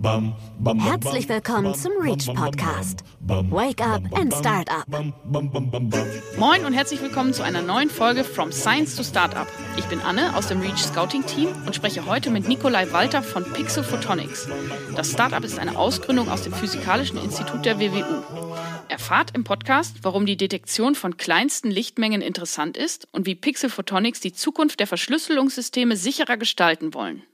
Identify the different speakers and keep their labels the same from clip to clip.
Speaker 1: Herzlich willkommen zum Reach Podcast. Wake up and start up.
Speaker 2: Moin und herzlich willkommen zu einer neuen Folge From Science to Startup. Ich bin Anne aus dem Reach Scouting Team und spreche heute mit Nikolai Walter von Pixel Photonics. Das Startup ist eine Ausgründung aus dem Physikalischen Institut der WWU. Erfahrt im Podcast, warum die Detektion von kleinsten Lichtmengen interessant ist und wie Pixel Photonics die Zukunft der Verschlüsselungssysteme sicherer gestalten wollen.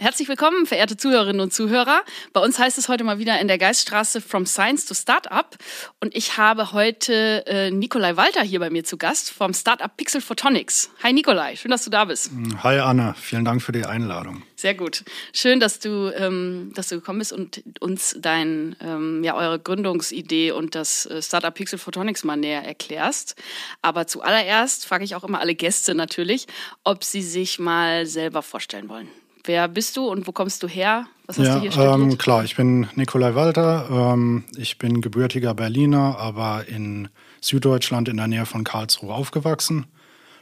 Speaker 2: Herzlich willkommen, verehrte Zuhörerinnen und Zuhörer. Bei uns heißt es heute mal wieder in der Geiststraße From Science to Startup. Und ich habe heute äh, Nikolai Walter hier bei mir zu Gast vom Startup Pixel Photonics. Hi Nikolai, schön, dass du da bist.
Speaker 3: Hi Anna, vielen Dank für die Einladung.
Speaker 2: Sehr gut. Schön, dass du, ähm, dass du gekommen bist und uns dein, ähm, ja, eure Gründungsidee und das äh, Startup Pixel Photonics mal näher erklärst. Aber zuallererst frage ich auch immer alle Gäste natürlich, ob sie sich mal selber vorstellen wollen. Wer bist du und wo kommst du her?
Speaker 3: Was hast ja, du hier studiert? Ähm, klar, ich bin Nikolai Walter. Ähm, ich bin gebürtiger Berliner, aber in Süddeutschland in der Nähe von Karlsruhe aufgewachsen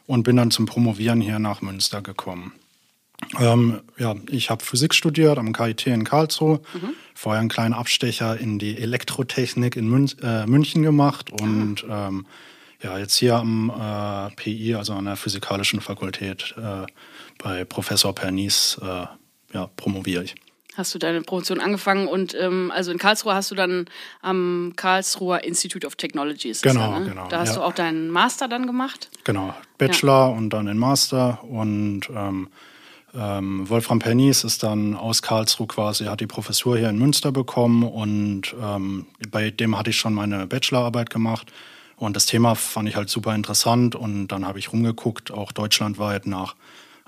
Speaker 3: und bin dann zum Promovieren hier nach Münster gekommen. Ähm, ja, ich habe Physik studiert am KIT in Karlsruhe, mhm. vorher einen kleinen Abstecher in die Elektrotechnik in Mün äh, München gemacht und mhm. ja, jetzt hier am äh, PI, also an der Physikalischen Fakultät, äh, bei Professor Pernice äh, ja, promoviere ich.
Speaker 2: Hast du deine Promotion angefangen und ähm, also in Karlsruhe hast du dann am Karlsruher Institute of Technology. Ist
Speaker 3: genau,
Speaker 2: ja,
Speaker 3: ne? genau.
Speaker 2: Da hast ja. du auch deinen Master dann gemacht?
Speaker 3: Genau, Bachelor ja. und dann den Master und ähm, ähm, Wolfram Pernice ist dann aus Karlsruhe quasi, hat die Professur hier in Münster bekommen und ähm, bei dem hatte ich schon meine Bachelorarbeit gemacht. Und das Thema fand ich halt super interessant und dann habe ich rumgeguckt, auch deutschlandweit nach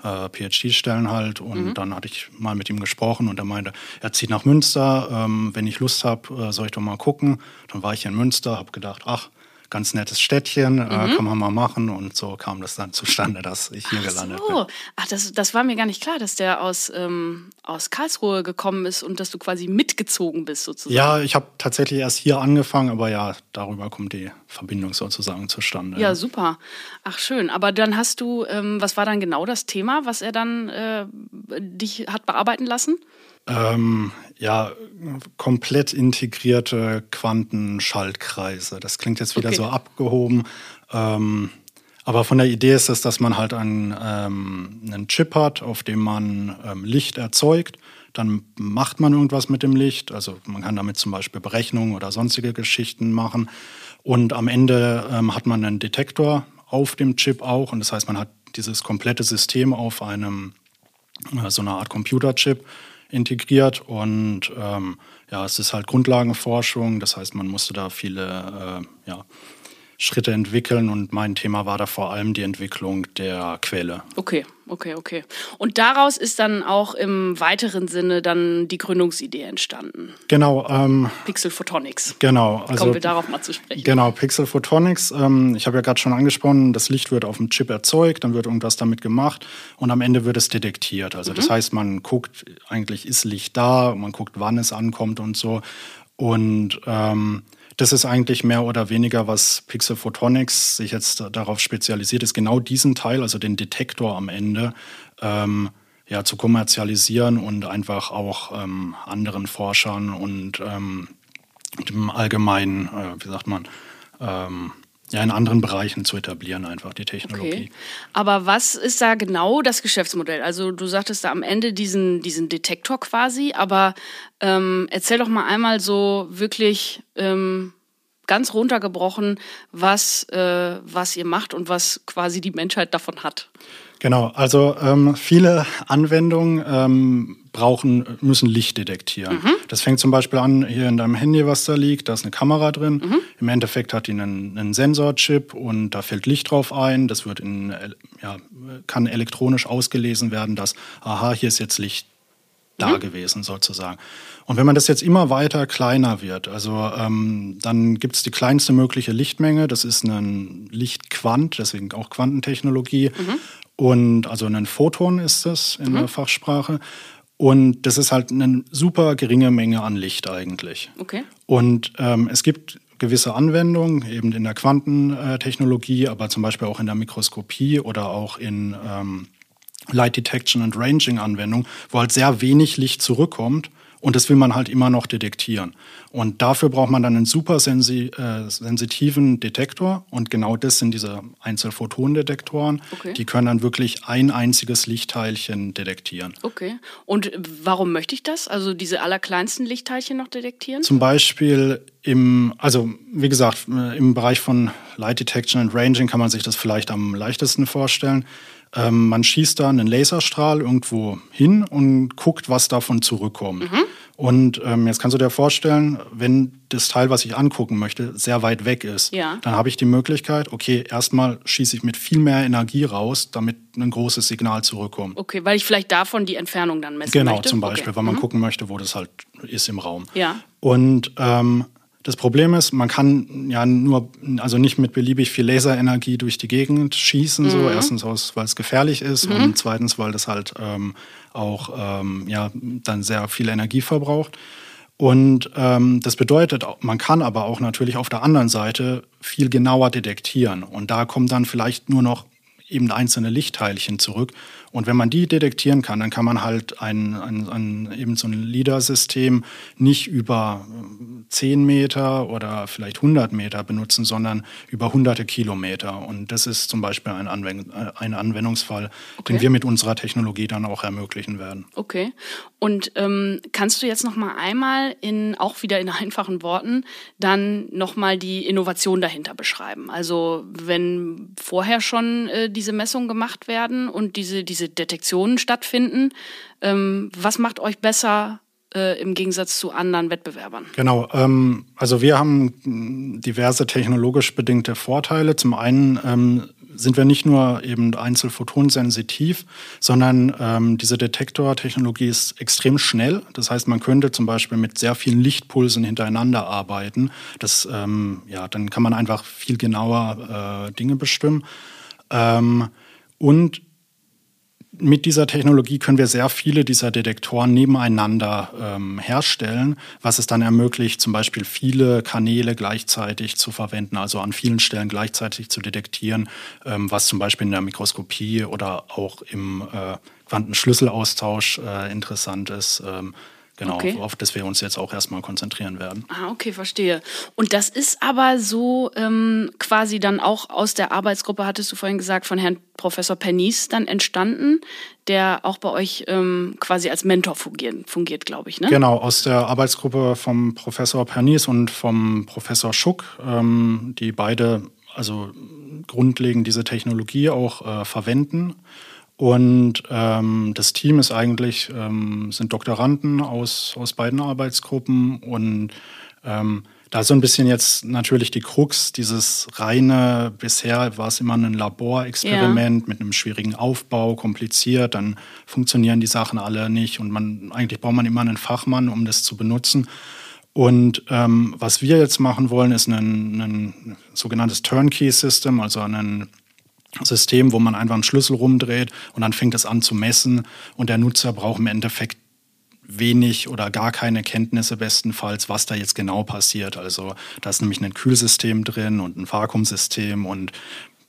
Speaker 3: äh, PhD-Stellen halt. Und mhm. dann hatte ich mal mit ihm gesprochen und er meinte, er zieht nach Münster. Ähm, wenn ich Lust habe, äh, soll ich doch mal gucken. Dann war ich in Münster, habe gedacht, ach, ganz nettes Städtchen, äh, mhm. kann man mal machen. Und so kam das dann zustande, dass ich hier
Speaker 2: Ach
Speaker 3: gelandet
Speaker 2: so.
Speaker 3: bin.
Speaker 2: Ach, das, das war mir gar nicht klar, dass der aus, ähm, aus Karlsruhe gekommen ist und dass du quasi mitgezogen bist sozusagen.
Speaker 3: Ja, ich habe tatsächlich erst hier angefangen, aber ja, darüber kommt die Verbindung sozusagen zustande.
Speaker 2: Ja, super. Ach, schön. Aber dann hast du, ähm, was war dann genau das Thema, was er dann äh, dich hat bearbeiten lassen?
Speaker 3: Ähm, ja, komplett integrierte Quantenschaltkreise. Das klingt jetzt wieder okay. so abgehoben. Ähm, aber von der Idee ist es, dass man halt einen, ähm, einen Chip hat, auf dem man ähm, Licht erzeugt. Dann macht man irgendwas mit dem Licht. Also man kann damit zum Beispiel Berechnungen oder sonstige Geschichten machen. Und am Ende ähm, hat man einen Detektor auf dem Chip auch. Und das heißt, man hat dieses komplette System auf einem, äh, so einer Art Computerchip integriert und ähm, ja, es ist halt Grundlagenforschung, das heißt, man musste da viele äh, ja, Schritte entwickeln und mein Thema war da vor allem die Entwicklung der Quelle.
Speaker 2: Okay, okay, okay. Und daraus ist dann auch im weiteren Sinne dann die Gründungsidee entstanden.
Speaker 3: Genau. Ähm,
Speaker 2: Pixel Photonics.
Speaker 3: Genau.
Speaker 2: Also, Kommen wir darauf mal zu sprechen.
Speaker 3: Genau, Pixel Photonics. Ähm, ich habe ja gerade schon angesprochen, das Licht wird auf dem Chip erzeugt, dann wird irgendwas damit gemacht und am Ende wird es detektiert. Also mhm. das heißt, man guckt, eigentlich ist Licht da, man guckt, wann es ankommt und so. Und ähm, das ist eigentlich mehr oder weniger, was Pixel Photonics sich jetzt darauf spezialisiert ist, genau diesen Teil, also den Detektor am Ende, ähm, ja, zu kommerzialisieren und einfach auch ähm, anderen Forschern und ähm, dem allgemeinen, äh, wie sagt man, ähm, ja, in anderen Bereichen zu etablieren, einfach die Technologie. Okay.
Speaker 2: Aber was ist da genau das Geschäftsmodell? Also du sagtest da am Ende diesen, diesen Detektor quasi, aber ähm, erzähl doch mal einmal so wirklich ähm, ganz runtergebrochen, was, äh, was ihr macht und was quasi die Menschheit davon hat.
Speaker 3: Genau, also ähm, viele Anwendungen ähm, brauchen, müssen Licht detektieren. Mhm. Das fängt zum Beispiel an, hier in deinem Handy, was da liegt, da ist eine Kamera drin. Mhm. Im Endeffekt hat die einen, einen Sensorchip und da fällt Licht drauf ein. Das wird in, ja, kann elektronisch ausgelesen werden, dass, aha, hier ist jetzt Licht da mhm. gewesen sozusagen. Und wenn man das jetzt immer weiter kleiner wird, also ähm, dann gibt es die kleinste mögliche Lichtmenge, das ist ein Lichtquant, deswegen auch Quantentechnologie. Mhm. Und also ein Photon ist das in mhm. der Fachsprache. Und das ist halt eine super geringe Menge an Licht eigentlich.
Speaker 2: Okay.
Speaker 3: Und ähm, es gibt gewisse Anwendungen, eben in der Quantentechnologie, aber zum Beispiel auch in der Mikroskopie oder auch in ähm, Light Detection and Ranging Anwendungen, wo halt sehr wenig Licht zurückkommt und das will man halt immer noch detektieren. Und dafür braucht man dann einen super sensi äh, sensitiven Detektor. Und genau das sind diese Einzelphotonendetektoren. Okay. Die können dann wirklich ein einziges Lichtteilchen detektieren.
Speaker 2: Okay. Und warum möchte ich das? Also diese allerkleinsten Lichtteilchen noch detektieren?
Speaker 3: Zum Beispiel im, also wie gesagt, im Bereich von Light Detection and Ranging kann man sich das vielleicht am leichtesten vorstellen. Ähm, man schießt da einen Laserstrahl irgendwo hin und guckt, was davon zurückkommt. Mhm. Und ähm, jetzt kannst du dir vorstellen, wenn das Teil, was ich angucken möchte, sehr weit weg ist, ja. dann habe ich die Möglichkeit, okay, erstmal schieße ich mit viel mehr Energie raus, damit ein großes Signal zurückkommt.
Speaker 2: Okay, weil ich vielleicht davon die Entfernung dann messen
Speaker 3: genau,
Speaker 2: möchte?
Speaker 3: Genau, zum Beispiel, okay. weil man mhm. gucken möchte, wo das halt ist im Raum.
Speaker 2: Ja.
Speaker 3: Und ähm, das Problem ist, man kann ja nur, also nicht mit beliebig viel Laserenergie durch die Gegend schießen. Mhm. So erstens, weil es gefährlich ist mhm. und zweitens, weil das halt ähm, auch ähm, ja dann sehr viel Energie verbraucht. Und ähm, das bedeutet, man kann aber auch natürlich auf der anderen Seite viel genauer detektieren. Und da kommt dann vielleicht nur noch eben einzelne Lichtteilchen zurück. Und wenn man die detektieren kann, dann kann man halt ein, ein, ein eben so ein LIDAR-System nicht über 10 Meter oder vielleicht 100 Meter benutzen, sondern über hunderte Kilometer. Und das ist zum Beispiel ein, Anwend äh, ein Anwendungsfall, okay. den wir mit unserer Technologie dann auch ermöglichen werden.
Speaker 2: Okay. Und ähm, kannst du jetzt noch mal einmal in auch wieder in einfachen Worten dann noch mal die Innovation dahinter beschreiben? Also wenn vorher schon äh, diese Messungen gemacht werden und diese diese Detektionen stattfinden, ähm, was macht euch besser äh, im Gegensatz zu anderen Wettbewerbern?
Speaker 3: Genau, ähm, also wir haben diverse technologisch bedingte Vorteile. Zum einen ähm, sind wir nicht nur eben einzelphotonsensitiv, sondern ähm, diese Detektortechnologie ist extrem schnell. Das heißt, man könnte zum Beispiel mit sehr vielen Lichtpulsen hintereinander arbeiten. Das, ähm, ja, dann kann man einfach viel genauer äh, Dinge bestimmen. Ähm, und mit dieser Technologie können wir sehr viele dieser Detektoren nebeneinander ähm, herstellen, was es dann ermöglicht, zum Beispiel viele Kanäle gleichzeitig zu verwenden, also an vielen Stellen gleichzeitig zu detektieren, ähm, was zum Beispiel in der Mikroskopie oder auch im äh, Quantenschlüsselaustausch äh, interessant ist. Ähm, Genau, okay. auf das wir uns jetzt auch erstmal konzentrieren werden.
Speaker 2: Ah, okay, verstehe. Und das ist aber so ähm, quasi dann auch aus der Arbeitsgruppe, hattest du vorhin gesagt, von Herrn Professor Pernice dann entstanden, der auch bei euch ähm, quasi als Mentor fungiert, fungiert glaube ich, ne?
Speaker 3: Genau, aus der Arbeitsgruppe vom Professor Pernice und vom Professor Schuck, ähm, die beide also grundlegend diese Technologie auch äh, verwenden. Und ähm, das Team ist eigentlich, ähm, sind Doktoranden aus, aus beiden Arbeitsgruppen und ähm, da ist so ein bisschen jetzt natürlich die Krux, dieses reine, bisher war es immer ein Laborexperiment ja. mit einem schwierigen Aufbau, kompliziert, dann funktionieren die Sachen alle nicht und man, eigentlich braucht man immer einen Fachmann, um das zu benutzen. Und ähm, was wir jetzt machen wollen, ist ein, ein sogenanntes Turnkey-System, also ein System, wo man einfach einen Schlüssel rumdreht und dann fängt es an zu messen und der Nutzer braucht im Endeffekt wenig oder gar keine Kenntnisse bestenfalls, was da jetzt genau passiert. Also da ist nämlich ein Kühlsystem drin und ein Vakuumsystem und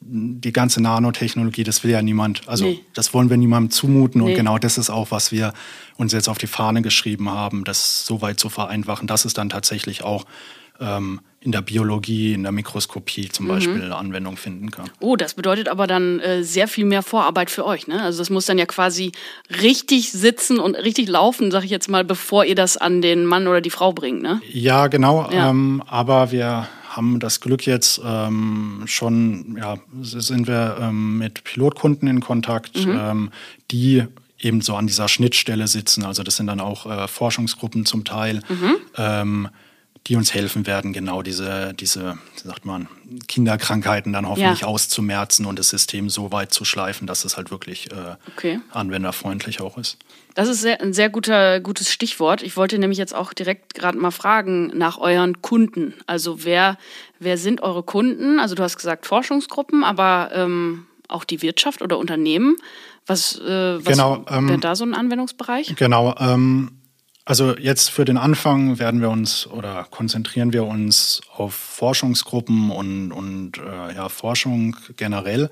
Speaker 3: die ganze Nanotechnologie, das will ja niemand, also nee. das wollen wir niemandem zumuten nee. und genau das ist auch, was wir uns jetzt auf die Fahne geschrieben haben, das so weit zu vereinfachen, dass es dann tatsächlich auch ähm, in der Biologie, in der Mikroskopie zum mhm. Beispiel Anwendung finden kann.
Speaker 2: Oh, das bedeutet aber dann äh, sehr viel mehr Vorarbeit für euch. Ne? Also das muss dann ja quasi richtig sitzen und richtig laufen, sag ich jetzt mal, bevor ihr das an den Mann oder die Frau bringt. Ne?
Speaker 3: Ja, genau. Ja. Ähm, aber wir haben das Glück jetzt ähm, schon, ja, sind wir ähm, mit Pilotkunden in Kontakt, mhm. ähm, die eben so an dieser Schnittstelle sitzen. Also das sind dann auch äh, Forschungsgruppen zum Teil. Mhm. Die uns helfen werden, genau diese, diese, sagt man, Kinderkrankheiten dann hoffentlich ja. auszumerzen und das System so weit zu schleifen, dass es halt wirklich äh, okay. anwenderfreundlich auch ist.
Speaker 2: Das ist sehr, ein sehr guter, gutes Stichwort. Ich wollte nämlich jetzt auch direkt gerade mal fragen nach euren Kunden. Also wer, wer sind eure Kunden? Also du hast gesagt Forschungsgruppen, aber ähm, auch die Wirtschaft oder Unternehmen. Was, äh, was
Speaker 3: genau, ähm,
Speaker 2: wäre da so ein Anwendungsbereich?
Speaker 3: Genau. Ähm, Also jetzt für den Anfang werden wir uns oder konzentrieren wir uns auf Forschungsgruppen und, und äh, ja, Forschung generell.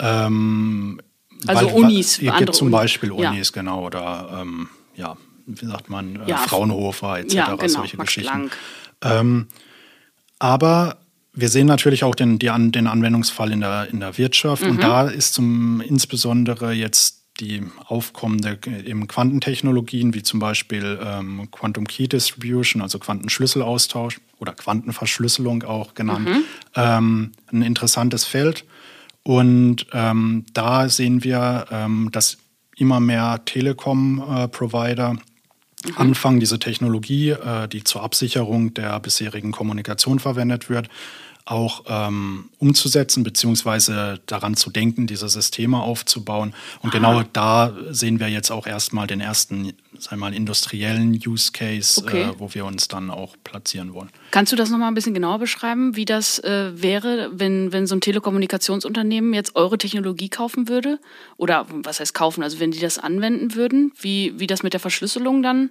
Speaker 3: Ähm,
Speaker 2: also weil, Unis.
Speaker 3: Ihr gibt zum Beispiel Unis, ja. genau, oder ähm, ja, wie sagt man, äh, ja, Fraunhofer etc., ja, genau, solche Max Geschichten. Ähm, aber wir sehen natürlich auch den, die, den Anwendungsfall in der, in der Wirtschaft mhm. und da ist zum insbesondere jetzt die aufkommende eben Quantentechnologien, wie zum Beispiel ähm, Quantum Key Distribution, also Quantenschlüsselaustausch oder Quantenverschlüsselung auch genannt, mhm. ähm, ein interessantes Feld. Und ähm, da sehen wir, ähm, dass immer mehr Telekom-Provider äh, mhm. anfangen, diese Technologie, äh, die zur Absicherung der bisherigen Kommunikation verwendet wird, auch ähm, umzusetzen, beziehungsweise daran zu denken, diese Systeme aufzubauen. Und Aha. genau da sehen wir jetzt auch erstmal den ersten, sagen wir mal, industriellen Use Case, okay. äh, wo wir uns dann auch platzieren wollen.
Speaker 2: Kannst du das nochmal ein bisschen genauer beschreiben, wie das äh, wäre, wenn, wenn so ein Telekommunikationsunternehmen jetzt eure Technologie kaufen würde? Oder was heißt kaufen? Also wenn die das anwenden würden, wie, wie das mit der Verschlüsselung dann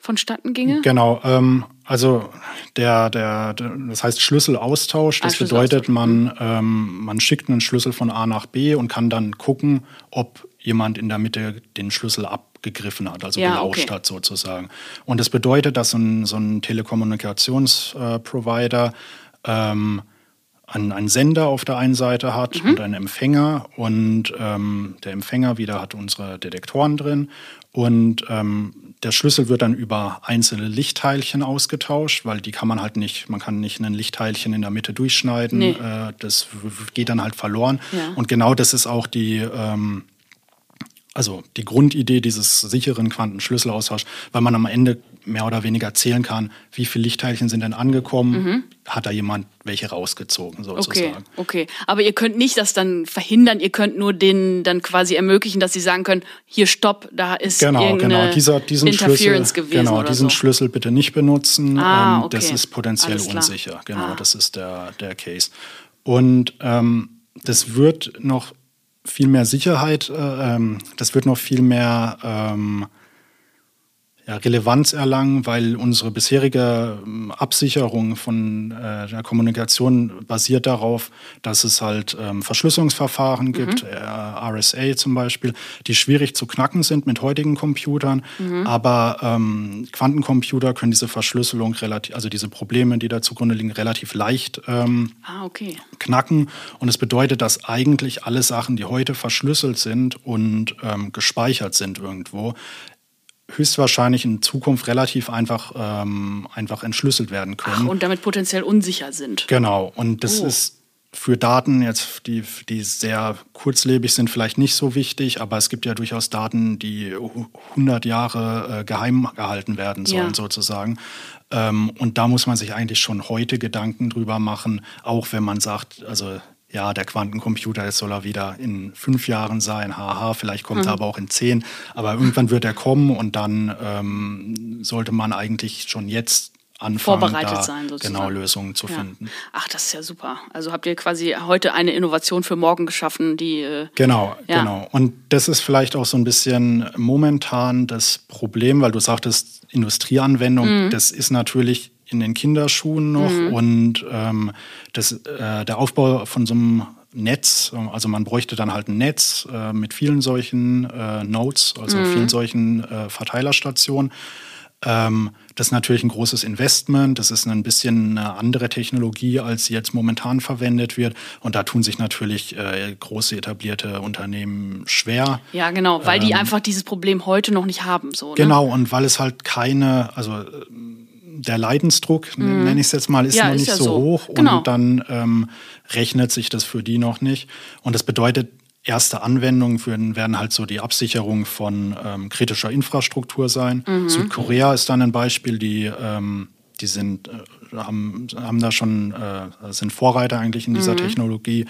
Speaker 2: vonstatten ginge?
Speaker 3: Genau, ähm, also der, der, das heißt Schlüsselaustausch, das ah, bedeutet, man, mhm. ähm, man schickt einen Schlüssel von A nach B und kann dann gucken, ob jemand in der Mitte den Schlüssel abgegriffen hat, also ja, gelauscht okay. hat sozusagen. Und das bedeutet, dass ein, so ein Telekommunikationsprovider ähm, einen, einen Sender auf der einen Seite hat mhm. und einen Empfänger und ähm, der Empfänger wieder hat unsere Detektoren drin und ähm, der Schlüssel wird dann über einzelne Lichtteilchen ausgetauscht, weil die kann man halt nicht, man kann nicht ein Lichtteilchen in der Mitte durchschneiden. Nee. Äh, das geht dann halt verloren. Ja. Und genau das ist auch die, ähm, also die Grundidee dieses sicheren Quantenschlüsselaustauschs, weil man am Ende mehr oder weniger zählen kann, wie viele Lichtteilchen sind denn angekommen, mhm. hat da jemand welche rausgezogen sozusagen.
Speaker 2: Okay, okay. Aber ihr könnt nicht das dann verhindern, ihr könnt nur denen dann quasi ermöglichen, dass sie sagen können, hier stopp, da ist
Speaker 3: genau, genau. Dieser, diesen Interference Schlüssel, gewesen Genau, diesen so. Schlüssel bitte nicht benutzen, ah, ähm, okay. das ist potenziell unsicher. Genau, ah. das ist der, der Case. Und ähm, das wird noch viel mehr Sicherheit, äh, ähm, das wird noch viel mehr ähm, ja, Relevanz erlangen, weil unsere bisherige ähm, Absicherung von äh, der Kommunikation basiert darauf, dass es halt ähm, Verschlüsselungsverfahren mhm. gibt, äh, RSA zum Beispiel, die schwierig zu knacken sind mit heutigen Computern. Mhm. Aber ähm, Quantencomputer können diese Verschlüsselung relativ, also diese Probleme, die da zugrunde liegen, relativ leicht ähm, ah, okay. knacken. Und es bedeutet, dass eigentlich alle Sachen, die heute verschlüsselt sind und ähm, gespeichert sind irgendwo, höchstwahrscheinlich in Zukunft relativ einfach, ähm, einfach entschlüsselt werden können.
Speaker 2: Ach, und damit potenziell unsicher sind.
Speaker 3: Genau. Und das oh. ist für Daten jetzt, die, die sehr kurzlebig sind, vielleicht nicht so wichtig, aber es gibt ja durchaus Daten, die 100 Jahre äh, geheim gehalten werden sollen, ja. sozusagen. Ähm, und da muss man sich eigentlich schon heute Gedanken drüber machen, auch wenn man sagt, also ja, der Quantencomputer, jetzt soll er wieder in fünf Jahren sein, haha, vielleicht kommt mhm. er aber auch in zehn, aber irgendwann wird er kommen und dann ähm, sollte man eigentlich schon jetzt anfangen,
Speaker 2: vorbereitet da sein, sozusagen.
Speaker 3: genau Lösungen zu ja. finden.
Speaker 2: Ach, das ist ja super. Also habt ihr quasi heute eine Innovation für morgen geschaffen, die
Speaker 3: äh, genau, ja. genau. Und das ist vielleicht auch so ein bisschen momentan das Problem, weil du sagtest Industrieanwendung. Mhm. Das ist natürlich in den Kinderschuhen noch mhm. und ähm, das, äh, der Aufbau von so einem Netz, also man bräuchte dann halt ein Netz äh, mit vielen solchen äh, Nodes, also mhm. vielen solchen äh, Verteilerstationen. Ähm, das ist natürlich ein großes Investment. Das ist ein bisschen eine andere Technologie, als sie jetzt momentan verwendet wird. Und da tun sich natürlich äh, große etablierte Unternehmen schwer.
Speaker 2: Ja, genau, weil ähm, die einfach dieses Problem heute noch nicht haben. So, ne?
Speaker 3: Genau, und weil es halt keine, also der Leidensdruck, mhm. nenne ich es jetzt mal, ist ja, noch ist nicht ja so, so, hoch genau. und dann ähm, rechnet sich das für die noch nicht. Und das bedeutet, erste Anwendungen für, werden halt so die Absicherung von ähm, kritischer Infrastruktur sein. Mhm. Südkorea ist dann ein Beispiel, die, ähm, die sind, äh, haben, haben da schon, äh, sind Vorreiter eigentlich in dieser mhm. Technologie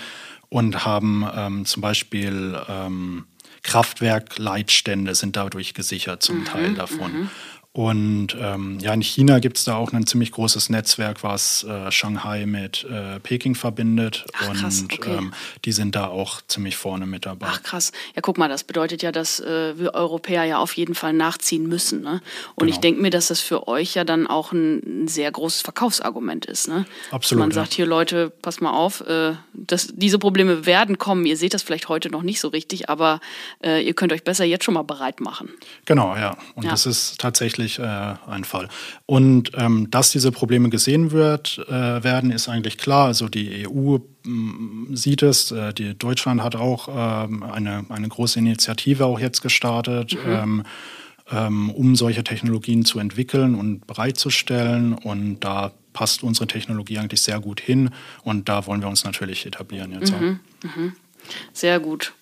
Speaker 3: und haben ähm, zum Beispiel ähm, Kraftwerkleitstände sind dadurch gesichert, zum mhm. Teil davon. Und ähm, ja, in China gibt es da auch ein ziemlich großes Netzwerk, was äh, Shanghai mit äh, Peking verbindet.
Speaker 2: Ach, krass,
Speaker 3: und
Speaker 2: okay.
Speaker 3: ähm, die sind da auch ziemlich vorne mit dabei.
Speaker 2: Ach krass. Ja, guck mal, das bedeutet ja, dass äh, wir Europäer ja auf jeden Fall nachziehen müssen. Ne? Und
Speaker 3: Genau.
Speaker 2: ich denke mir, dass das für euch ja dann auch ein, ein sehr großes Verkaufsargument ist. Ne?
Speaker 3: Absolut,
Speaker 2: Man
Speaker 3: ja.
Speaker 2: sagt hier, Leute, pass mal auf, äh, das, diese Probleme werden kommen. Ihr seht das vielleicht heute noch nicht so richtig, aber äh, ihr könnt euch besser jetzt schon mal bereit machen.
Speaker 3: Genau, ja. Und
Speaker 2: Ja.
Speaker 3: das ist tatsächlich äh, ein Fall. Und ähm, dass diese Probleme gesehen wird, äh, werden, ist eigentlich klar. Also die EU m, sieht es. Äh, die Deutschland hat auch ähm, eine, eine große Initiative auch jetzt gestartet. Ähm, ähm, um solche Technologien zu entwickeln und bereitzustellen. Und da passt unsere Technologie eigentlich sehr gut hin. Und da wollen wir uns natürlich etablieren jetzt auch.
Speaker 2: Sehr gut.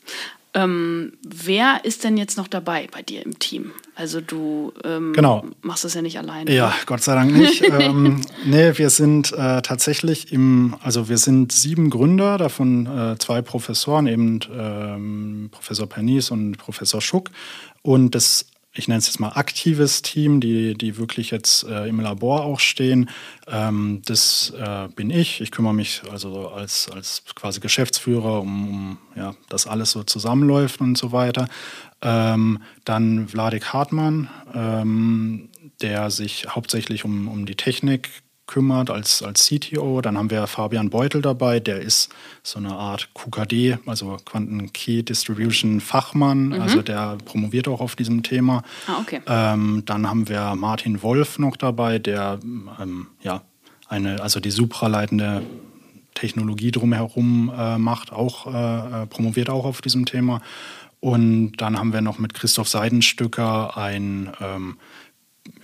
Speaker 2: Ähm, wer ist denn jetzt noch dabei bei dir im Team? Also du ähm,
Speaker 3: Genau.
Speaker 2: machst das ja nicht alleine.
Speaker 3: Ja, Gott sei Dank nicht. ähm, nee, wir sind äh, tatsächlich im, also wir sind sieben Gründer, davon äh, zwei Professoren, eben ähm, Professor Pernice und Professor Schuck. Und das, ich nenne es jetzt mal aktives Team, die, die wirklich jetzt äh, im Labor auch stehen. Ähm, das äh, bin ich. Ich kümmere mich also als, als quasi Geschäftsführer um, um ja, dass alles so zusammenläuft und so weiter. Ähm, dann Vladik Hartmann, ähm, der sich hauptsächlich um, um die Technik kümmert als, als CTO. Dann haben wir Fabian Beutel dabei, der ist so eine Art QKD, also Quanten Key Distribution Fachmann, also der promoviert auch auf diesem Thema.
Speaker 2: Ah, okay.
Speaker 3: Ähm, dann haben wir Martin Wolf noch dabei, der ähm, ja eine, also die supraleitende Technologie drumherum äh, macht, auch äh, äh, promoviert auch auf diesem Thema. Und dann haben wir noch mit Christoph Seidenstücker ein ähm,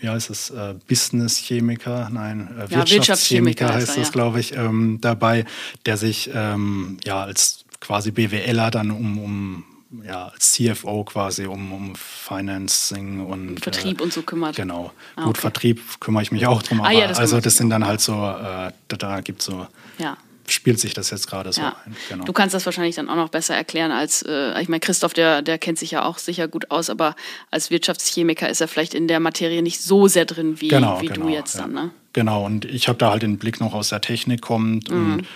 Speaker 3: wie heißt es, äh, Business-Chemiker, nein, äh,
Speaker 2: Ja, Wirtschaftschemiker
Speaker 3: Wirtschaftschemiker
Speaker 2: heißt
Speaker 3: das,
Speaker 2: ja.
Speaker 3: glaube ich, ähm, dabei, der sich ähm, ja als quasi BWLer dann um, um ja, als CFO quasi um, um Financing und
Speaker 2: Vertrieb
Speaker 3: äh,
Speaker 2: und so kümmert.
Speaker 3: Genau.
Speaker 2: Ah,
Speaker 3: Gut,
Speaker 2: okay.
Speaker 3: Vertrieb kümmere ich mich auch drum,
Speaker 2: Ah,
Speaker 3: aber
Speaker 2: ja, das
Speaker 3: also das sind dann halt so, äh, da, da gibt so,
Speaker 2: Ja.
Speaker 3: Spielt sich das jetzt gerade so
Speaker 2: Ja.
Speaker 3: ein. Genau.
Speaker 2: Du kannst das wahrscheinlich dann auch noch besser erklären als, äh, ich meine, Christoph, der, der kennt sich ja auch sicher gut aus, aber als Wirtschaftschemiker ist er vielleicht in der Materie nicht so sehr drin wie,
Speaker 3: genau,
Speaker 2: wie
Speaker 3: genau,
Speaker 2: du jetzt
Speaker 3: ja.
Speaker 2: dann, ne?
Speaker 3: Genau, und ich habe da halt den Blick noch aus der Technik kommt
Speaker 2: Mhm.
Speaker 3: und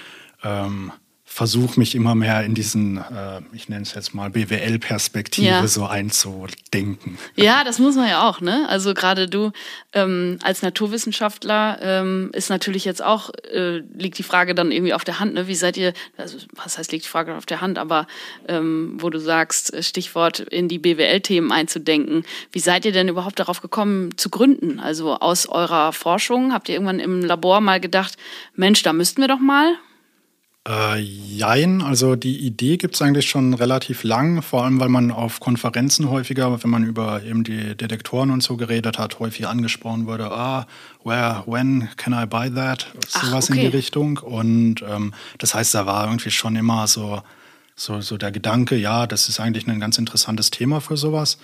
Speaker 3: ähm, versuche mich immer mehr in diesen, äh, ich nenne es jetzt mal BWL-Perspektive
Speaker 2: Ja.
Speaker 3: so einzudenken.
Speaker 2: Ja, das muss man ja auch, ne? Also gerade du ähm, als Naturwissenschaftler ähm, ist natürlich jetzt auch, äh, liegt die Frage dann irgendwie auf der Hand, ne? Wie seid ihr, also was heißt liegt die Frage auf der Hand, aber ähm, wo du sagst, äh, Stichwort in die BWL-Themen einzudenken, wie seid ihr denn überhaupt darauf gekommen zu gründen? Also aus eurer Forschung, habt ihr irgendwann im Labor mal gedacht, Mensch, da müssten wir doch mal?
Speaker 3: Äh, jein, also die Idee gibt es eigentlich schon relativ lang, vor allem weil man auf Konferenzen häufiger, wenn man über eben die Detektoren und so geredet hat, häufig angesprochen wurde, ah, where, when can I buy that? Sowas in
Speaker 2: okay.
Speaker 3: die Richtung. Und ähm, das heißt, da war irgendwie schon immer so, so, so der Gedanke, ja, das ist eigentlich ein ganz interessantes Thema für sowas.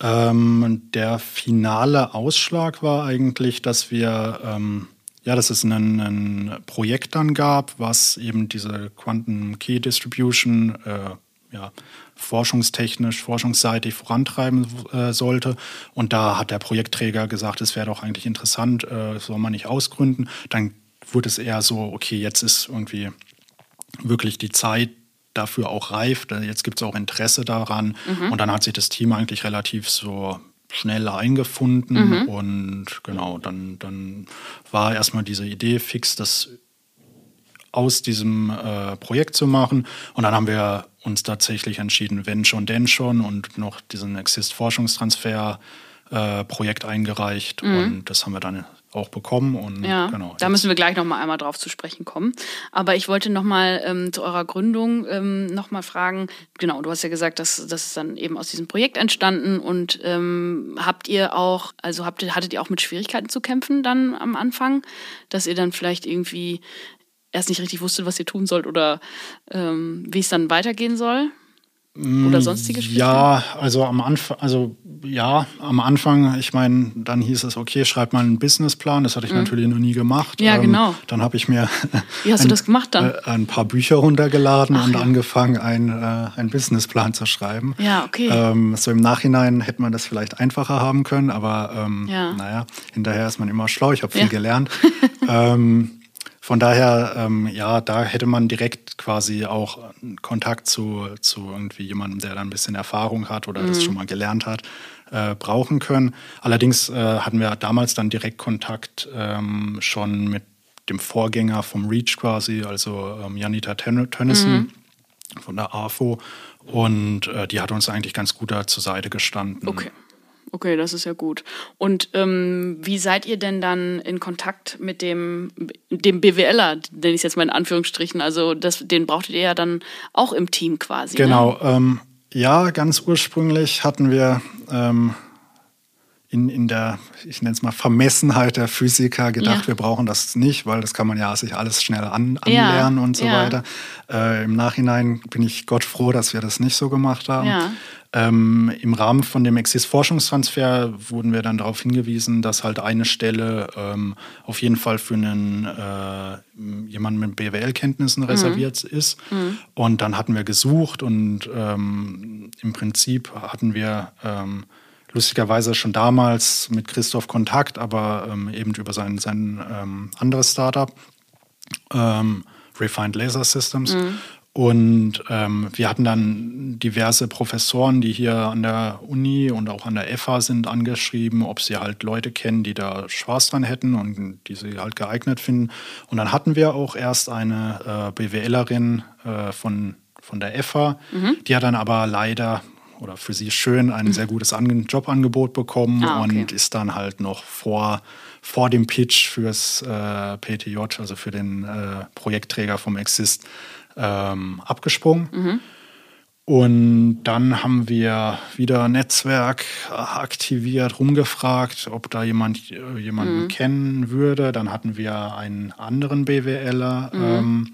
Speaker 3: Ähm, der finale Ausschlag war eigentlich, dass wir, ähm, ja, dass es ein, ein Projekt dann gab, was eben diese Quantum Key Distribution äh, ja, forschungstechnisch, forschungsseitig vorantreiben äh, sollte. Und da hat der Projektträger gesagt, es wäre doch eigentlich interessant, äh, soll man nicht ausgründen. Dann wurde es eher so, okay, jetzt ist irgendwie wirklich die Zeit dafür auch reif. Jetzt gibt es auch Interesse daran. Und dann hat sich das Team eigentlich relativ so schnell eingefunden. Und genau, dann, dann war erstmal diese Idee fix, das aus diesem äh, Projekt zu machen. Und dann haben wir uns tatsächlich entschieden, wenn schon, denn schon und noch diesen Exist-Forschungstransfer-Projekt eingereicht. Und das haben wir dann auch bekommen. Und
Speaker 2: Ja,
Speaker 3: genau,
Speaker 2: da müssen wir gleich noch mal einmal drauf zu sprechen kommen. Aber ich wollte noch mal ähm, zu eurer Gründung ähm, noch mal fragen. Genau, du hast ja gesagt, dass das ist dann eben aus diesem Projekt entstanden und ähm, habt ihr auch, also habt ihr, hattet ihr auch mit Schwierigkeiten zu kämpfen dann am Anfang, dass ihr dann vielleicht irgendwie erst nicht richtig wusstet, was ihr tun sollt oder ähm, wie es dann weitergehen soll? Oder sonstige
Speaker 3: Schnittstellen? Ja, also am Anfang, also ja, am Anfang, ich meine, dann hieß es, okay, schreib mal einen Businessplan. Das hatte ich mhm. natürlich noch nie gemacht.
Speaker 2: Ja, ähm, genau.
Speaker 3: Dann habe ich mir
Speaker 2: Wie hast ein, du das gemacht dann?
Speaker 3: Äh, ein paar Bücher runtergeladen Ach, und ja. angefangen, ein, äh, einen Businessplan zu schreiben.
Speaker 2: Ja, okay.
Speaker 3: Ähm, so im Nachhinein hätte man das vielleicht einfacher haben können, aber ähm, ja. naja, hinterher ist man immer schlau. Ich habe viel ja. gelernt. ähm, von daher, ähm, ja, da hätte man direkt quasi auch Kontakt zu, zu irgendwie jemandem, der da ein bisschen Erfahrung hat oder mhm. das schon mal gelernt hat, äh, brauchen können. Allerdings äh, hatten wir damals dann direkt Kontakt ähm, schon mit dem Vorgänger vom REACH quasi, also ähm, Janita Tönnissen mhm. von der AFO. Und äh, die hat uns eigentlich ganz gut da zur Seite gestanden.
Speaker 2: Okay. Okay, das ist ja gut. Und ähm, wie seid ihr denn dann in Kontakt mit dem, dem BWLer, nenne ich es jetzt mal in Anführungsstrichen? Also das, den brauchtet ihr ja dann auch im Team quasi.
Speaker 3: Ne? Genau. Ne? Ähm, ja, ganz ursprünglich hatten wir ähm, in, in der, ich nenne es mal, Vermessenheit der Physiker gedacht, ja. wir brauchen das nicht, weil das kann man ja sich alles schnell an, anlernen ja. und so ja. weiter. Äh, Im Nachhinein bin ich Gott froh, dass wir das nicht so gemacht haben. Ähm, Im Rahmen von dem Exis-Forschungstransfer wurden wir dann darauf hingewiesen, dass halt eine Stelle ähm, auf jeden Fall für einen äh, jemanden mit BWL-Kenntnissen mhm. reserviert ist. Mhm. Und dann hatten wir gesucht und ähm, im Prinzip hatten wir ähm, lustigerweise schon damals mit Christoph Kontakt, aber ähm, eben über sein, sein ähm, anderes Startup, Refined Laser Systems. Mhm. Und ähm, wir hatten dann diverse Professoren, die hier an der Uni und auch an der FH sind, angeschrieben, ob sie halt Leute kennen, die da Spaß dran hätten und die sie halt geeignet finden. Und dann hatten wir auch erst eine äh, BWLerin äh, von, von der FH, mhm. die hat dann aber leider oder für sie schön ein mhm. sehr gutes An Jobangebot bekommen ah, okay. und ist dann halt noch vor, vor dem Pitch fürs äh, PTJ, also für den äh, Projektträger vom Exist, ähm, abgesprungen. Mhm. Und dann haben wir wieder Netzwerk aktiviert, rumgefragt, ob da jemand äh, jemanden mhm. kennen würde. Dann hatten wir einen anderen BWLer, mhm. ähm,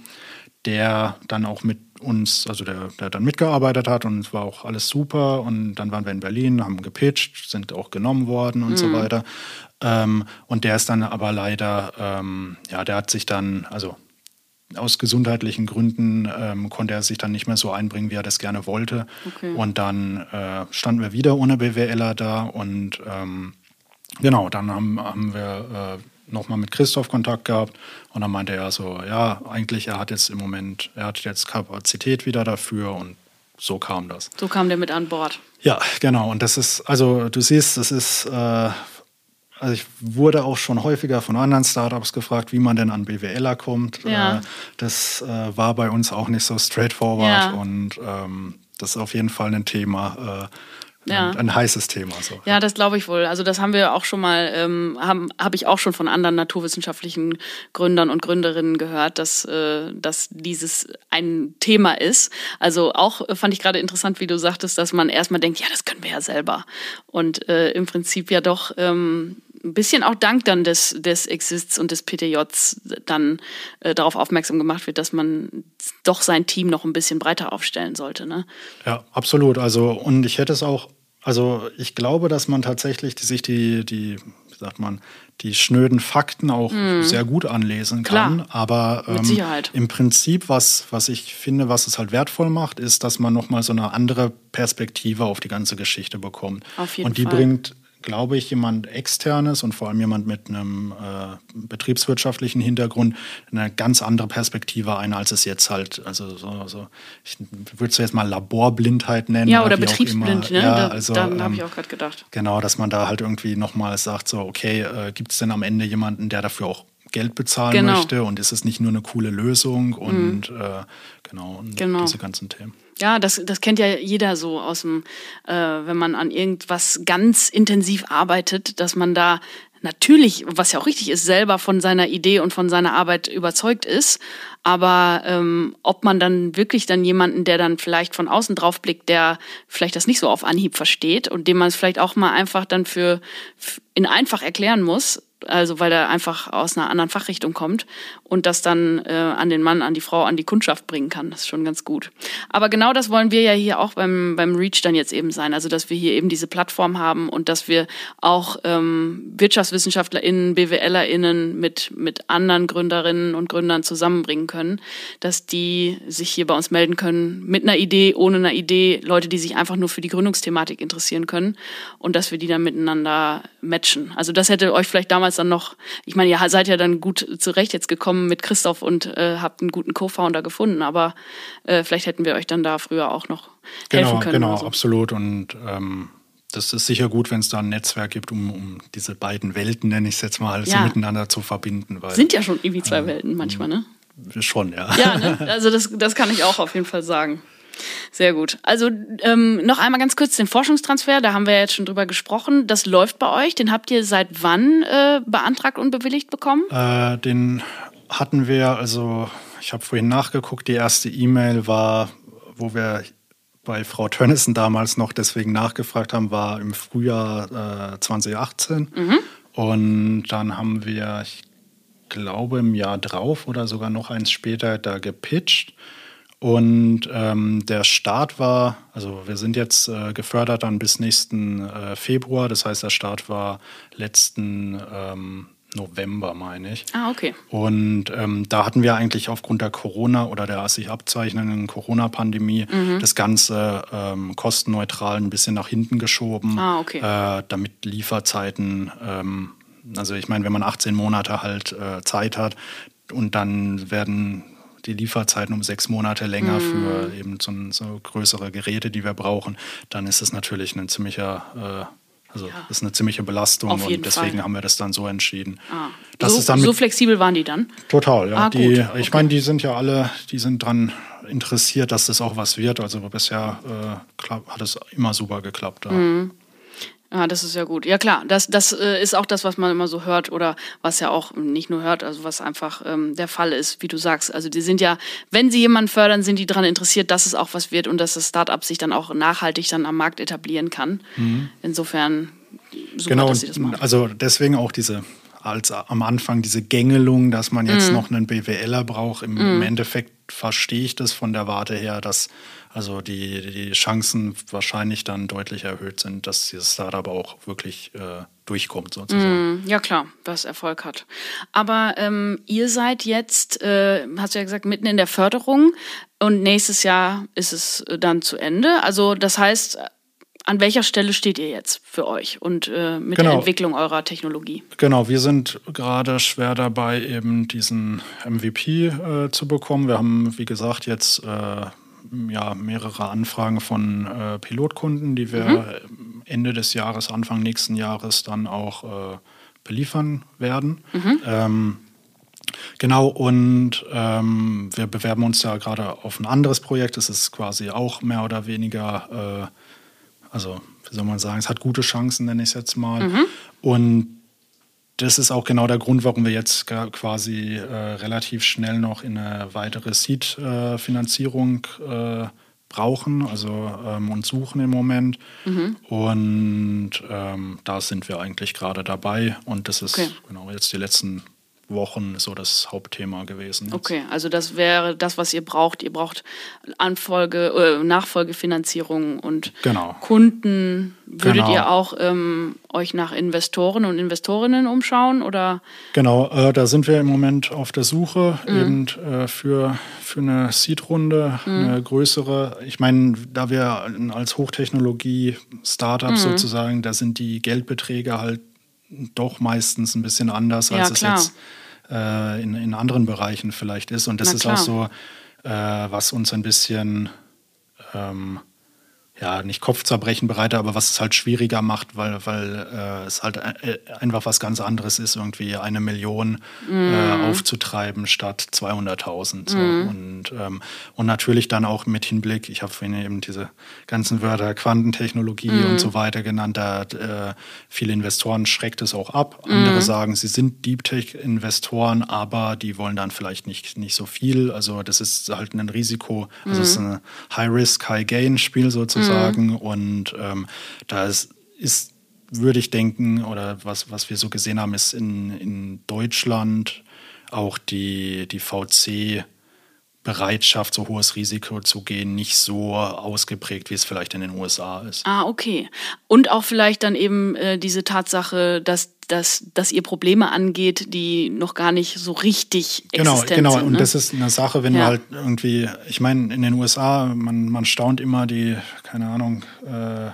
Speaker 3: der dann auch mit uns, also der, der dann mitgearbeitet hat und es war auch alles super. Und dann waren wir in Berlin, haben gepitcht, sind auch genommen worden und mhm. so weiter. Ähm, und der ist dann aber leider, ähm, ja, der hat sich dann, also aus gesundheitlichen Gründen ähm, konnte er sich dann nicht mehr so einbringen, wie er das gerne wollte. Okay. Und dann äh, standen wir wieder ohne BWLer da und ähm, genau, dann haben, haben wir äh, nochmal mit Christoph Kontakt gehabt und dann meinte er so, ja, eigentlich er hat jetzt im Moment, er hat jetzt Kapazität wieder dafür und so kam das.
Speaker 2: So kam der mit an Bord.
Speaker 3: Ja, genau. Und das ist, also du siehst, das ist äh, also ich wurde auch schon häufiger von anderen Startups gefragt, wie man denn an BWLer kommt. Ja. Äh, das äh, war bei uns auch nicht so straightforward ja. und ähm, das ist auf jeden Fall ein Thema. Äh, ja. ein, ein, heißes Thema. So.
Speaker 2: Ja, das glaube ich wohl. Also das haben wir auch schon mal, ähm, habe hab ich auch schon von anderen naturwissenschaftlichen Gründern und Gründerinnen gehört, dass, äh, dass dieses ein Thema ist. Also auch äh, fand ich gerade interessant, wie du sagtest, dass man erstmal denkt, ja, das können wir ja selber. Und im Prinzip ja doch ähm, ein bisschen auch dank dann des, des Exists und des PTJs dann äh, darauf aufmerksam gemacht wird, dass man doch sein Team noch ein bisschen breiter aufstellen sollte. Ne?
Speaker 3: Ja, absolut. Also, und ich hätte es auch, also ich glaube, dass man tatsächlich die, sich die, die, wie sagt man, die schnöden Fakten auch mm. sehr gut anlesen kann. Klar, aber ähm, im Prinzip, was, was ich finde, was es halt wertvoll macht, ist, dass man nochmal so eine andere Perspektive auf die ganze Geschichte bekommt.
Speaker 2: Auf jeden
Speaker 3: und die
Speaker 2: Fall.
Speaker 3: bringt glaube ich, jemand externes und vor allem jemand mit einem äh, betriebswirtschaftlichen Hintergrund eine ganz andere Perspektive ein, als es jetzt halt, also so, so ich würde es jetzt mal Laborblindheit nennen.
Speaker 2: Ja, oder betriebsblind, ne? Ja, also, da, ähm, habe ich auch gerade gedacht.
Speaker 3: Genau, dass man da halt irgendwie nochmal sagt, so, okay, äh, gibt es denn am Ende jemanden, der dafür auch Geld bezahlen genau. möchte und ist es nicht nur eine coole Lösung und mhm. äh, genau, und genau, diese ganzen Themen.
Speaker 2: Ja, das, das kennt ja jeder so aus dem, äh, wenn man an irgendwas ganz intensiv arbeitet, dass man da natürlich, was ja auch richtig ist, selber von seiner Idee und von seiner Arbeit überzeugt ist. Aber ähm, ob man dann wirklich dann jemanden, der dann vielleicht von außen drauf blickt, der vielleicht das nicht so auf Anhieb versteht und dem man es vielleicht auch mal einfach dann für in einfach erklären muss, also weil er einfach aus einer anderen Fachrichtung kommt und das dann äh, an den Mann, an die Frau, an die Kundschaft bringen kann. Das ist schon ganz gut. Aber genau das wollen wir ja hier auch beim, beim Reach dann jetzt eben sein. Also dass wir hier eben diese Plattform haben und dass wir auch ähm, WirtschaftswissenschaftlerInnen, BWLerInnen mit, mit anderen Gründerinnen und Gründern zusammenbringen können, dass die sich hier bei uns melden können mit einer Idee, ohne eine Idee, Leute, die sich einfach nur für die Gründungsthematik interessieren können und dass wir die dann miteinander matchen. Also das hätte euch vielleicht damals dann noch, ich meine, ihr seid ja dann gut zurecht jetzt gekommen mit Christoph und äh, habt einen guten Co-Founder gefunden, aber äh, vielleicht hätten wir euch dann da früher auch noch helfen
Speaker 3: genau,
Speaker 2: können.
Speaker 3: Genau,
Speaker 2: so.
Speaker 3: absolut. Und ähm, das ist sicher gut, wenn es da ein Netzwerk gibt, um, um diese beiden Welten, nenne ich es jetzt mal,
Speaker 2: Ja.
Speaker 3: so miteinander zu verbinden. Weil,
Speaker 2: Sind ja schon irgendwie zwei Welten manchmal, ne?
Speaker 3: Schon, ja.
Speaker 2: Ja, ne? also das, das kann ich auch auf jeden Fall sagen. Sehr gut. Also ähm, noch einmal ganz kurz den Forschungstransfer, da haben wir jetzt schon drüber gesprochen. Das läuft bei euch. Den habt ihr seit wann äh, beantragt und bewilligt bekommen?
Speaker 3: Äh, den hatten wir, also ich habe vorhin nachgeguckt, die erste E-Mail war, wo wir bei Frau Tönnissen damals noch deswegen nachgefragt haben, war im Frühjahr äh, 2018. Und dann haben wir, ich glaube, im Jahr drauf oder sogar noch eins später da gepitcht. Und ähm, der Start war, also wir sind jetzt äh, gefördert dann bis nächsten äh, Februar. Das heißt, der Start war letzten ähm, November, meine ich.
Speaker 2: Ah, okay.
Speaker 3: Und ähm, da hatten wir eigentlich aufgrund der Corona oder der sich abzeichnenden Corona-Pandemie
Speaker 2: Mhm.
Speaker 3: das Ganze ähm, kostenneutral ein bisschen nach hinten geschoben,
Speaker 2: Ah, okay.
Speaker 3: äh, damit Lieferzeiten, ähm, also ich meine, wenn man 18 Monate halt äh, Zeit hat und dann werden die Lieferzeiten um sechs Monate länger
Speaker 2: Mhm.
Speaker 3: für eben so, so größere Geräte, die wir brauchen, dann ist es natürlich ein ziemlicher, äh, also das ist eine ziemliche Belastung und deswegen
Speaker 2: Fall.
Speaker 3: haben wir das dann so entschieden.
Speaker 2: Ah.
Speaker 3: Das
Speaker 2: so,
Speaker 3: ist dann
Speaker 2: so flexibel waren die dann?
Speaker 3: Total, ja.
Speaker 2: Ah,
Speaker 3: die,
Speaker 2: gut,
Speaker 3: Ich
Speaker 2: okay.
Speaker 3: meine, die sind ja alle, die sind dran interessiert, dass das auch was wird. Also bisher äh, hat es immer super geklappt. Ja.
Speaker 2: Mhm. Ja, das ist ja gut. Ja klar, das, das äh, ist auch das, was man immer so hört oder was ja auch nicht nur hört, also was einfach ähm, der Fall ist, wie du sagst. Also die sind ja, wenn sie jemanden fördern, sind die daran interessiert, dass es auch was wird und dass das Startup sich dann auch nachhaltig dann am Markt etablieren kann. Insofern super,
Speaker 3: Mhm. Genau,
Speaker 2: dass sie das machen.
Speaker 3: also deswegen auch diese, als am Anfang diese Gängelung, dass man
Speaker 2: Mhm.
Speaker 3: jetzt noch einen BWLer braucht. Im, Im Endeffekt verstehe ich das von der Warte her, dass also die, die Chancen wahrscheinlich dann deutlich erhöht sind, dass dieses Startup auch wirklich äh, durchkommt sozusagen.
Speaker 2: Mm, Ja klar, was Erfolg hat. Aber ähm, ihr seid jetzt, äh, hast du ja gesagt, mitten in der Förderung und nächstes Jahr ist es äh, dann zu Ende. Also das heißt, an welcher Stelle steht ihr jetzt für euch und äh, mit der
Speaker 3: Genau.
Speaker 2: Entwicklung eurer Technologie?
Speaker 3: Genau, wir sind gerade schwer dabei, eben diesen MVP äh, zu bekommen. Wir haben, wie gesagt, jetzt äh, ja, mehrere Anfragen von äh, Pilotkunden, die wir Ende des Jahres, Anfang nächsten Jahres dann auch äh, beliefern werden. Ähm, Genau, und ähm, wir bewerben uns ja gerade auf ein anderes Projekt. Es ist quasi auch mehr oder weniger, äh, also wie soll man sagen, es hat gute Chancen, nenne ich es jetzt mal. Und das ist auch genau der Grund, warum wir jetzt quasi äh, relativ schnell noch in eine weitere Seed-Finanzierung äh, brauchen, also ähm, und suchen im Moment. Und ähm, da sind wir eigentlich gerade dabei. Und das ist
Speaker 2: Okay.
Speaker 3: genau jetzt die letzten Wochen so das Hauptthema gewesen. jetzt.
Speaker 2: Okay, also das wäre das, was ihr braucht. Ihr braucht Anfolge, äh, Nachfolgefinanzierung und
Speaker 3: Genau.
Speaker 2: Kunden. Würdet
Speaker 3: Genau.
Speaker 2: ihr auch ähm, euch nach Investoren und Investorinnen umschauen oder?
Speaker 3: Genau, äh, da sind wir im Moment auf der Suche eben äh, für, für eine Seed-Runde, eine größere. Ich meine, da wir als Hochtechnologie-Startup sozusagen, da sind die Geldbeträge halt doch meistens ein bisschen anders,
Speaker 2: Ja,
Speaker 3: als es
Speaker 2: klar.
Speaker 3: jetzt äh, in, in anderen Bereichen vielleicht ist. Und das
Speaker 2: Na
Speaker 3: ist
Speaker 2: klar.
Speaker 3: auch so, äh, was uns ein bisschen ähm, ja, nicht Kopfzerbrechen bereitet, aber was es halt schwieriger macht, weil, weil äh, es halt äh, einfach was ganz anderes ist, irgendwie eine Million äh, aufzutreiben statt 200.000. So. Und, ähm, und natürlich dann auch mit Hinblick, ich habe vorhin eben diese ganzen Wörter Quantentechnologie und so weiter genannt, da äh, viele Investoren schreckt es auch ab. Andere sagen, sie sind Deep Tech-Investoren, aber die wollen dann vielleicht nicht, nicht so viel. Also das ist halt ein Risiko, also es ist ein High-Risk, High-Gain-Spiel sozusagen. Und ähm, da ist, ist würde ich denken, oder was, was wir so gesehen haben, ist in, in Deutschland auch die, die VC Bereitschaft, so hohes Risiko zu gehen, nicht so ausgeprägt, wie es vielleicht in den USA ist.
Speaker 2: Ah, okay. Und auch vielleicht dann eben äh, diese Tatsache, dass, dass, dass ihr Probleme angeht, die noch gar nicht so richtig
Speaker 3: genau,
Speaker 2: existent
Speaker 3: genau.
Speaker 2: sind.
Speaker 3: Genau,
Speaker 2: ne?
Speaker 3: und das ist eine Sache, wenn
Speaker 2: Ja.
Speaker 3: du halt irgendwie, ich meine, in den USA, man, man staunt immer die, keine Ahnung, äh,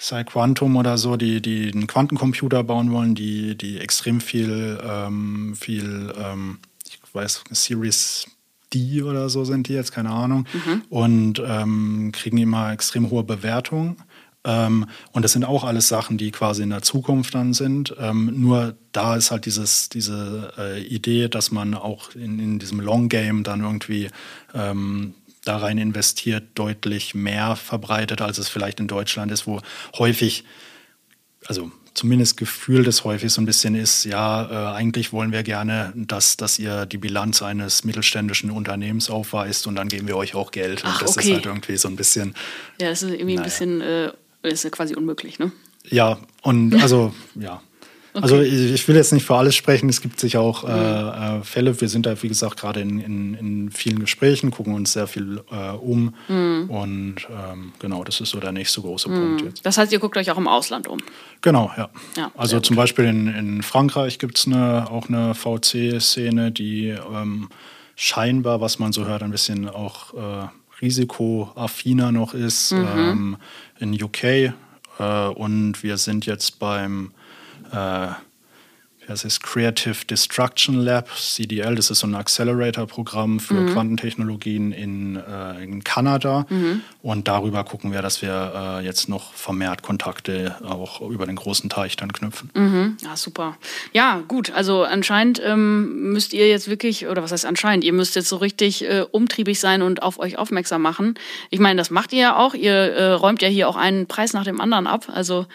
Speaker 3: Cy Quantum oder so, die, die einen Quantencomputer bauen wollen, die, die extrem viel, ähm, viel, ähm, ich weiß, Series D oder so sind die jetzt, keine Ahnung, und ähm, kriegen immer extrem hohe Bewertungen. Ähm, und das sind auch alles Sachen, die quasi in der Zukunft dann sind. Ähm, nur da ist halt dieses, diese äh, Idee, dass man auch in, in diesem Long Game dann irgendwie ähm, da rein investiert, deutlich mehr verbreitet, als es vielleicht in Deutschland ist, wo häufig, also zumindest Gefühl des häufig so ein bisschen ist, ja, äh, eigentlich wollen wir gerne, dass, dass ihr die Bilanz eines mittelständischen Unternehmens aufweist und dann geben wir euch auch Geld.
Speaker 2: Ach,
Speaker 3: und das
Speaker 2: okay.
Speaker 3: ist halt irgendwie so ein bisschen,
Speaker 2: ja, das ist irgendwie ein
Speaker 3: Naja.
Speaker 2: bisschen, äh, das ist ja quasi unmöglich, ne?
Speaker 3: ja, und also, ja. Also ich, ich will jetzt nicht für alles sprechen, es gibt sicher auch
Speaker 2: Mhm.
Speaker 3: äh, äh, Fälle, wir sind da wie gesagt gerade in, in, in vielen Gesprächen, gucken uns sehr viel äh, um
Speaker 2: Mhm.
Speaker 3: und ähm, genau, das ist so der nächste große Punkt jetzt.
Speaker 2: Das heißt, ihr guckt euch auch im Ausland um.
Speaker 3: Genau, ja.
Speaker 2: Ja,
Speaker 3: also zum Beispiel in, in Frankreich gibt es eine, auch eine VC-Szene, die ähm, scheinbar, was man so hört, ein bisschen auch äh, risikoaffiner noch ist. Ähm, in UK äh, und wir sind jetzt beim äh, heißt es, Creative Destruction Lab, CDL, das ist so ein Accelerator-Programm für Quantentechnologien in, äh, in Kanada. Und darüber gucken wir, dass wir äh, jetzt noch vermehrt Kontakte auch über den großen Teich dann knüpfen.
Speaker 2: Mhm. Ja, super. Ja, gut. Also anscheinend ähm, müsst ihr jetzt wirklich, oder was heißt anscheinend, ihr müsst jetzt so richtig äh, umtriebig sein und auf euch aufmerksam machen. Ich meine, das macht ihr ja auch. Ihr äh, räumt ja hier auch einen Preis nach dem anderen ab. Also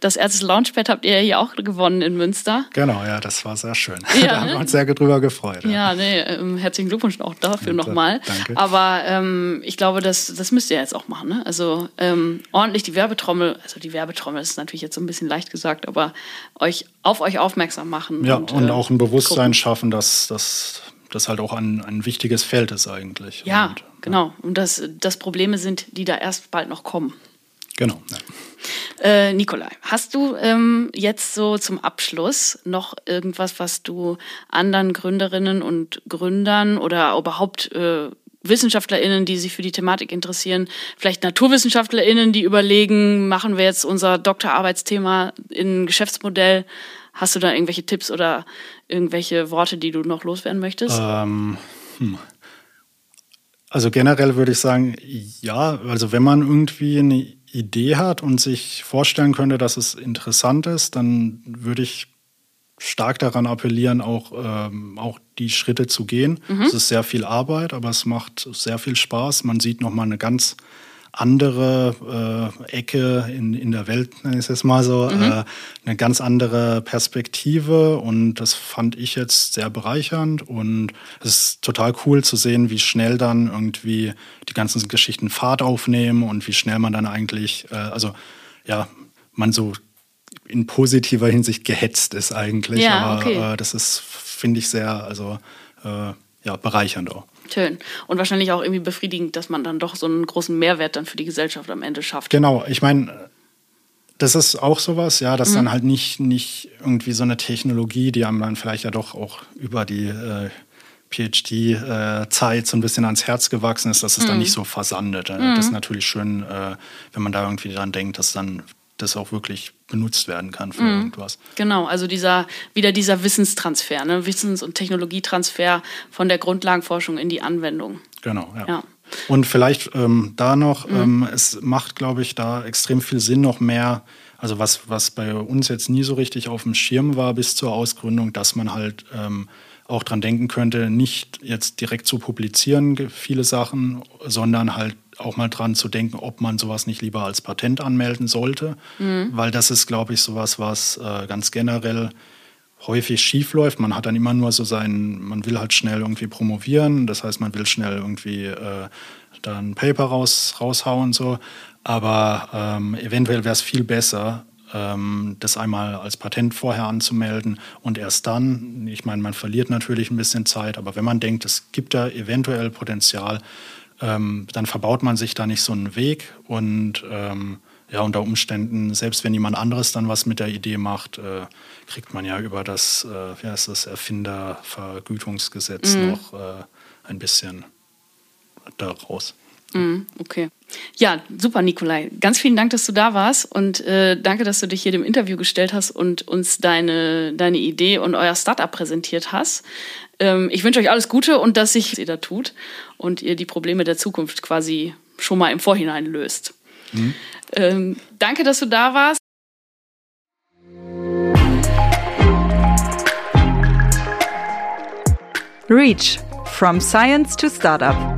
Speaker 2: das erste Launchpad habt ihr ja hier auch gewonnen in Münster.
Speaker 3: Genau, ja, das war sehr schön.
Speaker 2: Ja,
Speaker 3: da haben
Speaker 2: ne?
Speaker 3: wir uns sehr drüber gefreut.
Speaker 2: Ja, nee, ähm, herzlichen Glückwunsch auch dafür
Speaker 3: Ja,
Speaker 2: nochmal.
Speaker 3: danke.
Speaker 2: Aber ähm, ich glaube, das, das müsst ihr jetzt auch machen. Ne? Also ähm, ordentlich die Werbetrommel, also die Werbetrommel ist natürlich jetzt so ein bisschen leicht gesagt, aber euch auf euch aufmerksam machen.
Speaker 3: Ja, und,
Speaker 2: äh,
Speaker 3: auch ein Bewusstsein
Speaker 2: gucken.
Speaker 3: schaffen, dass dass das halt auch ein, ein wichtiges Feld ist eigentlich.
Speaker 2: Ja,
Speaker 3: und,
Speaker 2: genau. Und dass das Probleme sind, die da erst bald noch kommen.
Speaker 3: Genau. Ja.
Speaker 2: Äh, Nikolai, hast du ähm, jetzt so zum Abschluss noch irgendwas, was du anderen Gründerinnen und Gründern oder überhaupt äh, WissenschaftlerInnen, die sich für die Thematik interessieren, vielleicht NaturwissenschaftlerInnen, die überlegen, machen wir jetzt unser Doktorarbeitsthema in ein Geschäftsmodell? Hast du da irgendwelche Tipps oder irgendwelche Worte, die du noch loswerden möchtest?
Speaker 3: Ähm, hm. Also generell würde ich sagen, ja, also wenn man irgendwie eine Idee hat und sich vorstellen könnte, dass es interessant ist, dann würde ich stark daran appellieren, auch, ähm, auch die Schritte zu gehen. Es ist sehr viel Arbeit, aber es macht sehr viel Spaß. Man sieht nochmal eine ganz andere äh, Ecke in, in der Welt, nenne ich es jetzt mal so, äh, eine ganz andere Perspektive und das fand ich jetzt sehr bereichernd und es ist total cool zu sehen, wie schnell dann irgendwie die ganzen Geschichten Fahrt aufnehmen und wie schnell man dann eigentlich, äh, also ja, man so in positiver Hinsicht gehetzt ist eigentlich,
Speaker 2: Ja,
Speaker 3: aber
Speaker 2: okay.
Speaker 3: äh, das ist, finde ich, sehr, also äh, ja, bereichernd auch.
Speaker 2: Schön. Und wahrscheinlich auch irgendwie befriedigend, dass man dann doch so einen großen Mehrwert dann für die Gesellschaft am Ende schafft.
Speaker 3: Genau, ich meine, das ist auch sowas, ja, dass dann halt nicht, nicht irgendwie so eine Technologie, die einem dann vielleicht ja doch auch über die äh, PhD-Zeit so ein bisschen ans Herz gewachsen ist, dass es dann nicht so versandet. Äh, Das ist natürlich schön, äh, wenn man da irgendwie dran denkt, dass dann das auch wirklich benutzt werden kann für irgendwas.
Speaker 2: Genau, also dieser, wieder dieser Wissenstransfer, ne? Wissens- und Technologietransfer von der Grundlagenforschung in die Anwendung.
Speaker 3: Genau, ja.
Speaker 2: Ja.
Speaker 3: Und vielleicht ähm, da noch, ähm, es macht, glaube ich, da extrem viel Sinn, noch mehr, also was, was bei uns jetzt nie so richtig auf dem Schirm war bis zur Ausgründung, dass man halt ähm, auch dran denken könnte, nicht jetzt direkt zu publizieren, viele Sachen, sondern halt auch mal dran zu denken, ob man sowas nicht lieber als Patent anmelden sollte. Weil das ist, glaube ich, sowas, was äh, ganz generell häufig schief läuft. Man hat dann immer nur so sein, man will halt schnell irgendwie promovieren, das heißt, man will schnell irgendwie äh, da ein Paper raus, raushauen so. Aber ähm, eventuell wäre es viel besser, ähm, das einmal als Patent vorher anzumelden und erst dann, ich meine, man verliert natürlich ein bisschen Zeit, aber wenn man denkt, es gibt da eventuell Potenzial, ähm, dann verbaut man sich da nicht so einen Weg und ähm, ja, unter Umständen, selbst wenn jemand anderes dann was mit der Idee macht, äh, kriegt man ja über das, äh, wie heißt das, Erfindervergütungsgesetz mhm. noch äh, ein bisschen daraus.
Speaker 2: Mhm, okay. Ja, super, Nikolai. Ganz vielen Dank, dass du da warst und äh, danke, dass du dich hier dem Interview gestellt hast und uns deine, deine Idee und euer Startup präsentiert hast. Ähm, ich wünsche euch alles Gute und dass sich ihr da tut und ihr die Probleme der Zukunft quasi schon mal im Vorhinein löst. Mhm. Ähm, danke, dass du da warst.
Speaker 4: REACH From Science to Startup